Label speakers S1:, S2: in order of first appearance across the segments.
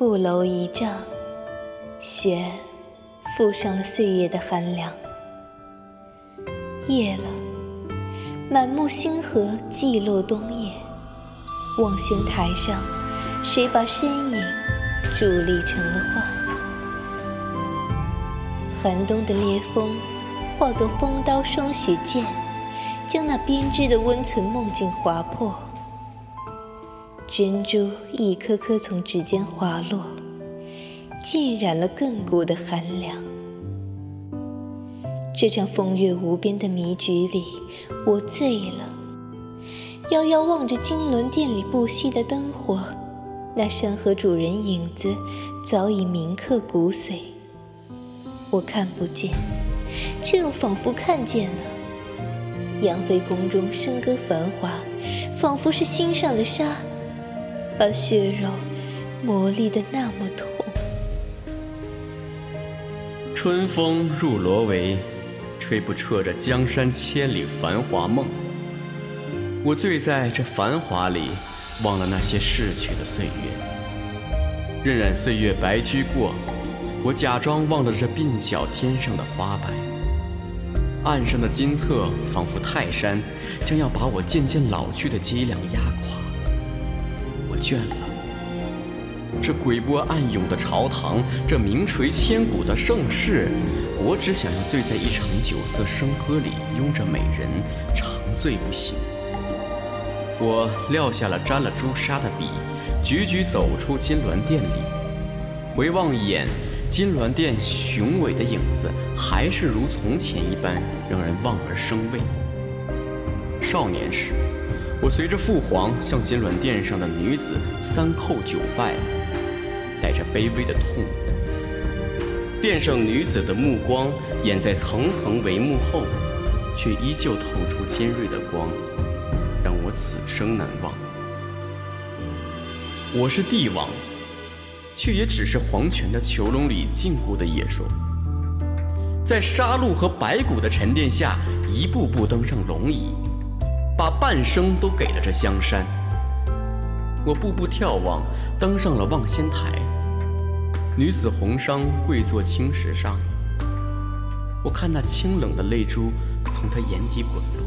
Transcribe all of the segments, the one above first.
S1: 布楼一丈，雪覆上了岁月的寒凉。夜了，满目星河寂落冬夜。望仙台上，谁把身影伫立成了画？寒冬的烈风化作风刀霜雪剑，将那编织的温存梦境划破。珍珠一颗颗从指尖滑落，浸染了亘古的寒凉。这场风月无边的迷局里，我醉了。遥遥望着金銮殿里不熄的灯火，那山河主人影子早已铭刻骨髓。我看不见，却又仿佛看见了。杨妃宫中笙歌繁华，仿佛是心上的沙。把血肉磨砺的那么痛。
S2: 春风入罗帷，吹不彻这江山千里繁华梦。我醉在这繁华里，忘了那些逝去的岁月。荏苒岁月白驹过，我假装忘了这鬓角天上的花白。岸上的金色仿佛泰山，将要把我渐渐老去的脊梁压垮。倦了，这鬼波暗涌的朝堂，这名垂千古的盛世，我只想要醉在一场酒色笙歌里，拥着美人长醉不醒。我撂下了沾了朱砂的笔，踽踽走出金銮殿里，回望一眼金銮殿雄伟的影子，还是如从前一般，让人望而生畏。少年时。我随着父皇向金銮殿上的女子三叩九拜，带着卑微的痛。殿上女子的目光掩在层层帷幕后，却依旧透出尖锐的光，让我此生难忘。我是帝王，却也只是黄泉的囚笼里禁锢的野兽，在杀戮和白骨的沉淀下，一步步登上龙椅。把半生都给了这香山，我步步眺望，登上了望仙台。女子红裳跪坐青石上，我看那清冷的泪珠从她眼底滚落。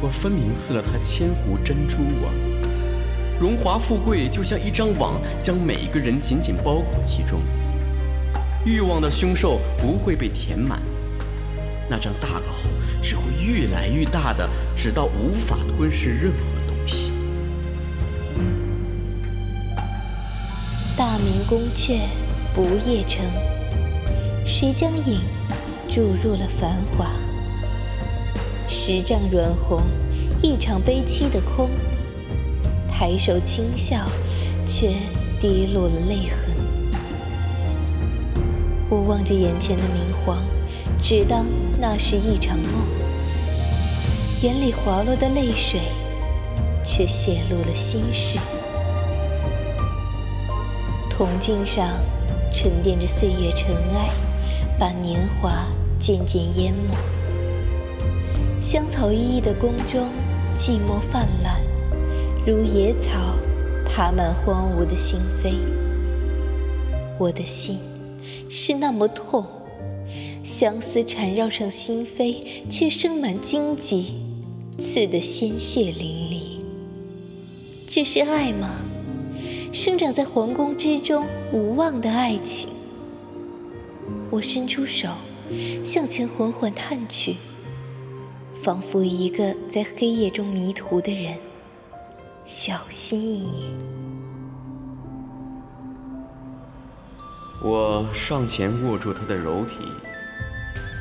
S2: 我分明赐了她千湖珍珠啊，荣华富贵就像一张网，将每一个人紧紧包裹其中。欲望的凶兽不会被填满。那张大口只会越来越大的，直到无法吞噬任何东西。
S1: 大明宫阙不夜城，谁将影注入了繁华？十丈软红，一场悲凄的空。抬手轻笑，却滴落了泪痕。我望着眼前的明皇。只当那是一场梦，眼里滑落的泪水，却泄露了心事。铜镜上沉淀着岁月尘埃，把年华渐渐淹没。香草依依的宫中，寂寞泛滥，如野草爬满荒芜的心扉。我的心是那么痛。相思缠绕上心扉，却生满荆棘，刺得鲜血淋漓。这是爱吗？生长在皇宫之中无望的爱情。我伸出手，向前缓缓探去，仿佛一个在黑夜中迷途的人。小心翼翼，
S2: 我上前握住他的柔体。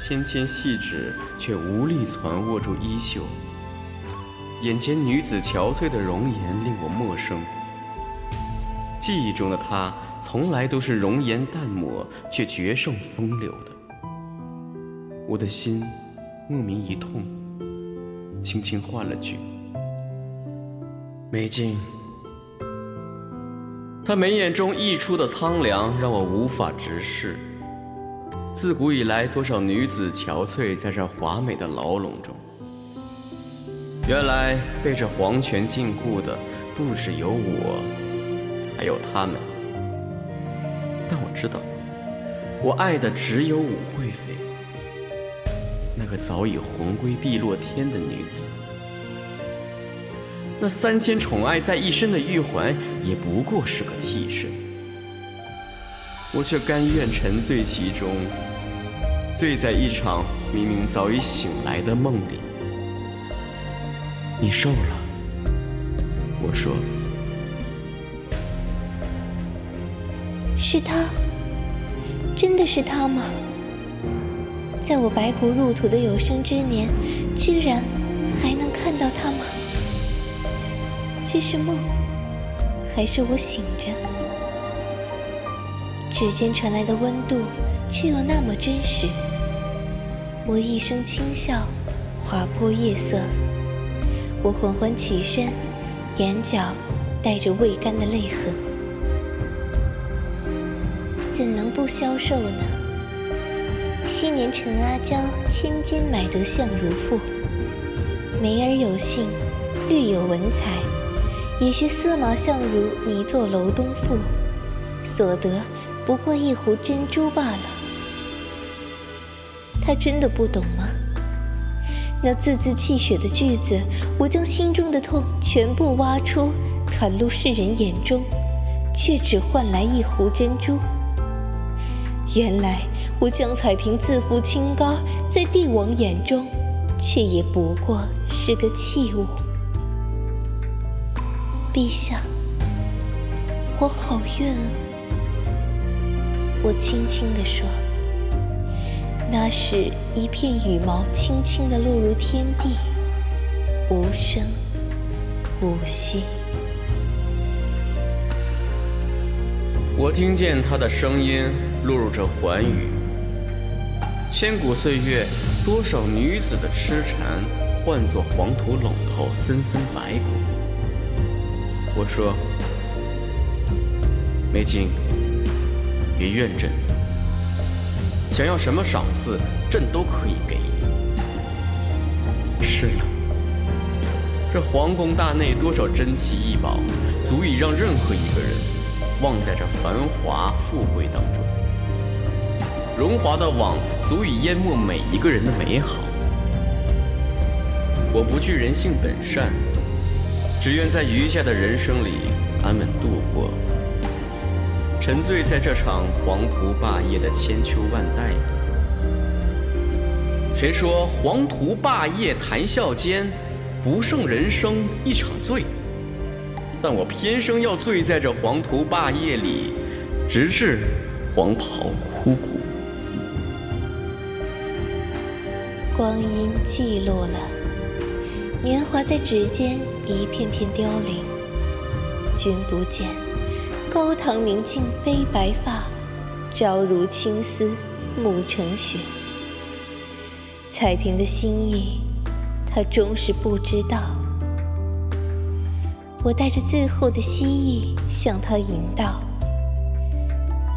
S2: 纤纤细指却无力攒握住衣袖，眼前女子憔悴的容颜令我陌生。记忆中的她从来都是容颜淡漠，却绝胜风流的。我的心莫名一痛，轻轻唤了句：“美静。”她眉眼中溢出的苍凉让我无法直视。自古以来，多少女子憔悴在这华美的牢笼中。原来被这皇权禁锢的，不只有我，还有他们。但我知道，我爱的只有武惠妃，那个早已魂归碧落天的女子。那三千宠爱在一身的玉环，也不过是个替身。我却甘愿沉醉其中，醉在一场明明早已醒来的梦里。你瘦了，我说。
S1: 是他，真的是他吗？在我白骨入土的有生之年，居然还能看到他吗？这是梦，还是我醒着？指尖传来的温度，却又那么真实。我一声轻笑，划破夜色。我缓缓起身，眼角带着未干的泪痕，怎能不消瘦呢？昔年陈阿娇千金买得相如赋，眉儿有幸，略有文采。也许色貌相如泥作楼东赋，所得不过一壶珍珠罢了。他真的不懂吗？那字字泣血的句子，我将心中的痛全部挖出，袒露世人眼中，却只换来一壶珍珠。原来我江彩萍自负清高，在帝王眼中，却也不过是个器物。陛下，我好冤啊！我轻轻地说。那是，一片羽毛轻轻地落入天地，无声无息。
S2: 我听见他的声音落入这寰宇。千古岁月，多少女子的痴缠，换作黄土垄透森森白骨。我说：“美景，别怨朕，想要什么赏赐，朕都可以给你。是了，这皇宫大内多少珍奇异宝，足以让任何一个人忘在这繁华富贵当中。荣华的网足以淹没每一个人的美好。我不惧人性本善。”只愿在余下的人生里安稳度过，沉醉在这场黄土霸业的千秋万代。谁说黄土霸业谈笑间，不胜人生一场醉？但我偏生要醉在这黄土霸业里，直至黄袍枯骨。
S1: 光阴记录了。年华在指尖一片片凋零，君不见，高堂明镜悲白发，朝如青丝暮成雪。彩萍的心意，他终是不知道。我带着最后的希冀向他引导。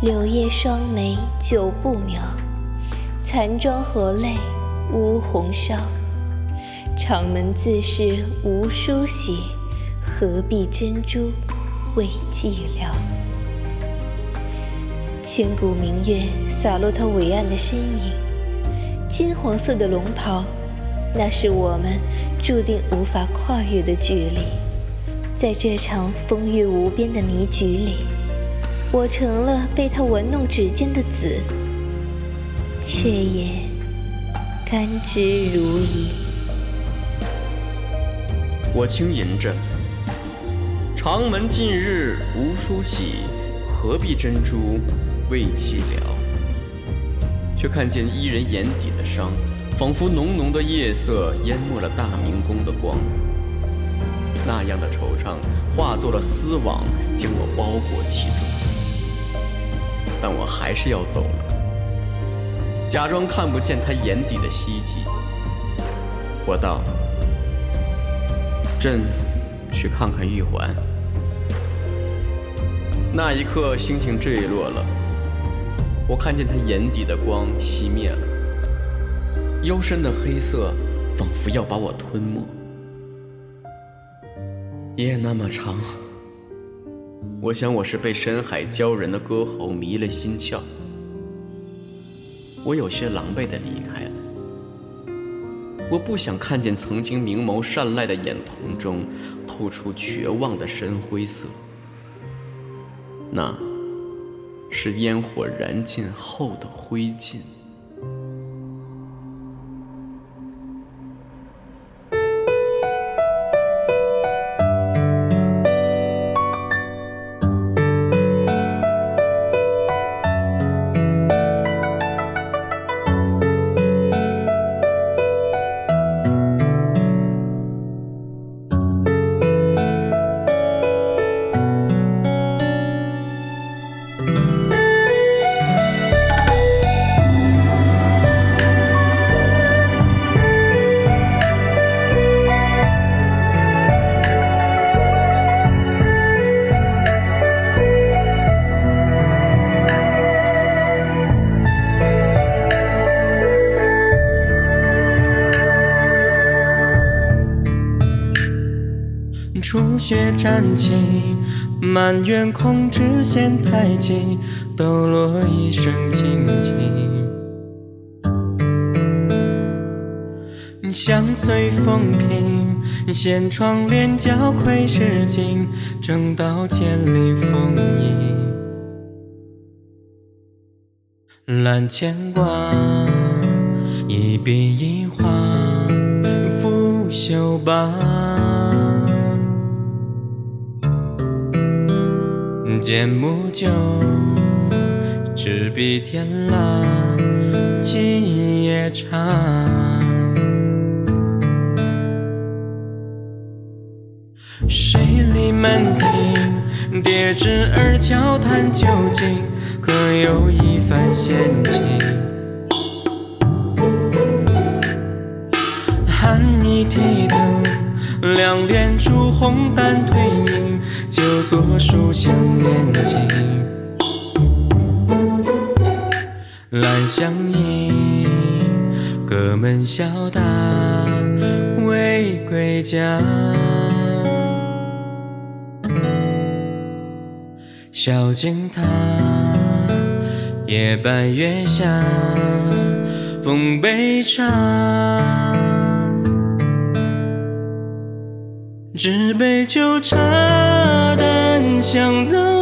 S1: 柳叶双眉久不描，残妆何泪乌红烧。长门自是无书写，何必珍珠未寂寥？千古明月洒落他伟岸的身影，金黄色的龙袍，那是我们注定无法跨越的距离。在这场风月无边的迷局里，我成了被他玩弄指尖的子，却也甘之如饴。
S2: 我轻吟着：“长门近日无梳洗，何必珍珠慰寂寥？”却看见伊人眼底的伤，仿佛浓浓的夜色淹没了大明宫的光。那样的惆怅化作了丝网，将我包裹其中。但我还是要走了，假装看不见他眼底的希冀。我道。朕去看看玉环。那一刻，星星坠落了，我看见他眼底的光熄灭了，幽深的黑色仿佛要把我吞没。夜那么长，
S3: 我想我是被深海鲛人的歌喉迷了心窍，我有些狼狈地离开了。我不想看见曾经明眸善睐的眼瞳中透出绝望的深灰色，那是烟火燃尽后的灰烬。
S2: 初雪沾起，满园空枝嫌太急，抖落一声轻轻。相随风平，掀窗帘角窥诗经，正道千里风影。揽牵挂，一笔一画，拂袖罢。剑木酒，执笔天籁，今夜长。水里门庭，叠纸儿交谈究竟，可有一番闲情？寒衣提灯，两帘烛红淡褪影。就坐书香念经，兰香盈，阁门小打未归家。小径塔，夜半月下，奉杯茶。纸杯酒茶淡香早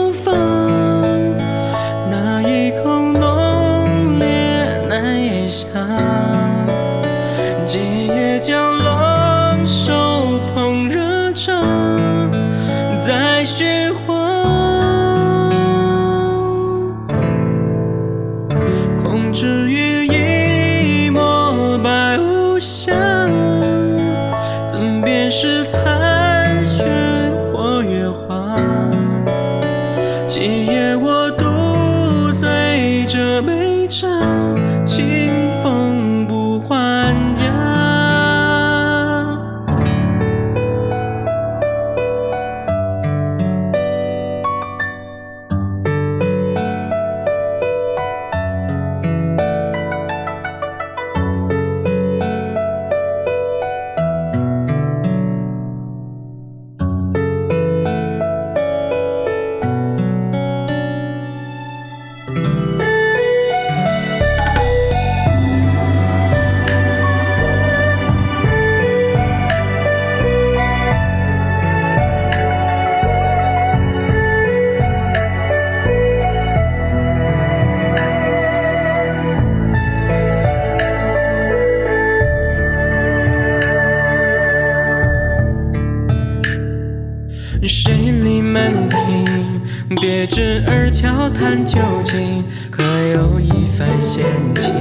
S2: 水里门庭，叠纸儿悄谈究竟，可有一番闲情？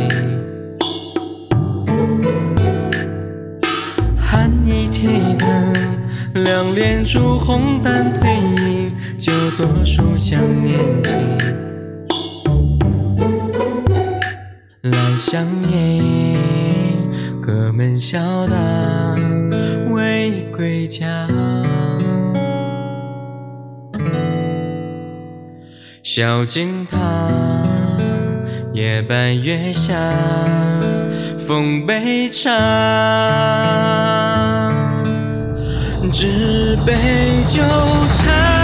S2: 寒衣提灯，两帘烛红淡褪影，就坐书香念经。兰香盈，阁门小打未归家。小径堂，夜半月下，奉杯茶。纸杯酒茶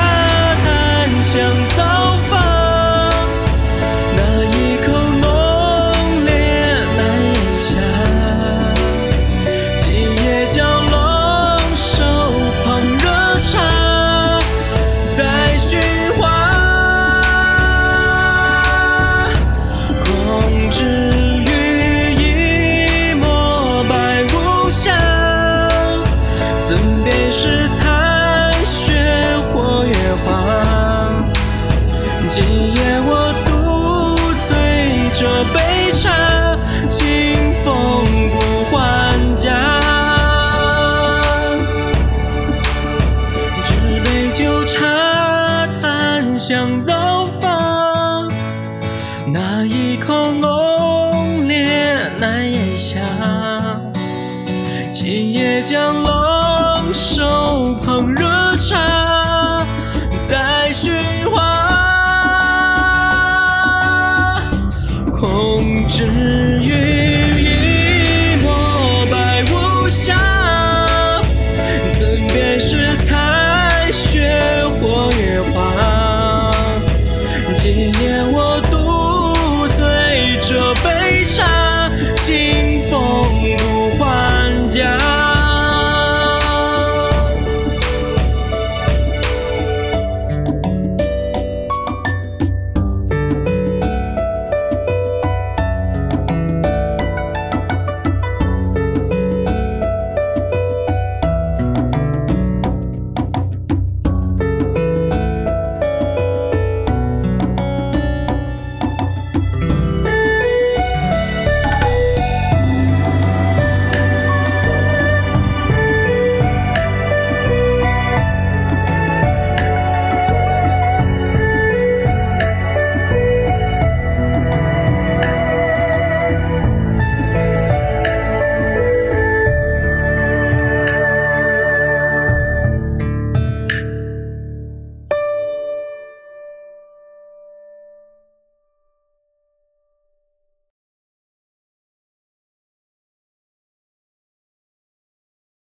S2: 将楼。